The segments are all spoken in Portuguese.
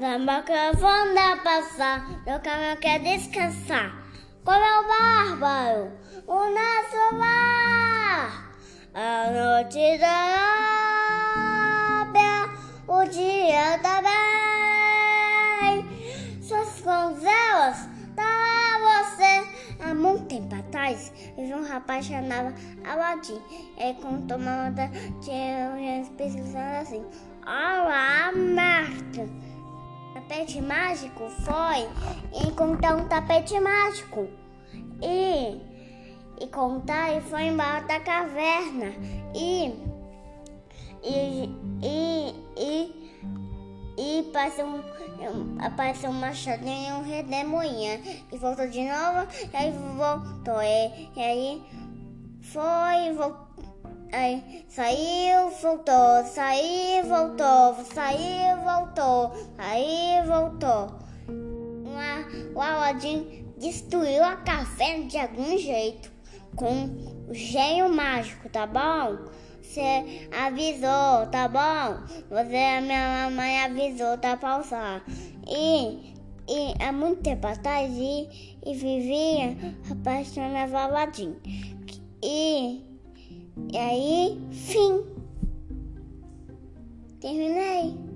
Da macafona passar, meu caminhão quer descansar. Como é o bárbaro, o nosso lar. A noite da ópera, o dia também. Suas donzelas, tá você. Há muito tempo atrás, vive um rapaz chamado Aladim. Ele contou uma onda, tinha um assim. Olá, Marta tapete mágico foi encontrar um tapete mágico. E, e contar e foi embora da caverna. E e e, e, e apareceu, um, apareceu um machadinho e um redemoinha. E voltou de novo e aí voltou e, e aí foi voltou Aí saiu, voltou, saiu, voltou, saiu, voltou, aí voltou. Uma, o Aladdin destruiu a caverna de algum jeito com o gênio mágico, tá bom? Você avisou, tá bom? Você, a minha mamãe avisou, tá pra usar. E, e há muito tempo atrás, e, e vivia chamado Aladdin. E e aí, fim. Terminei.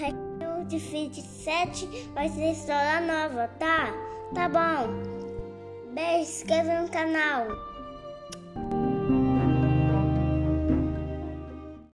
O recado de Feed 7 vai ser história nova, tá? Tá bom. Beijo, inscreva no canal.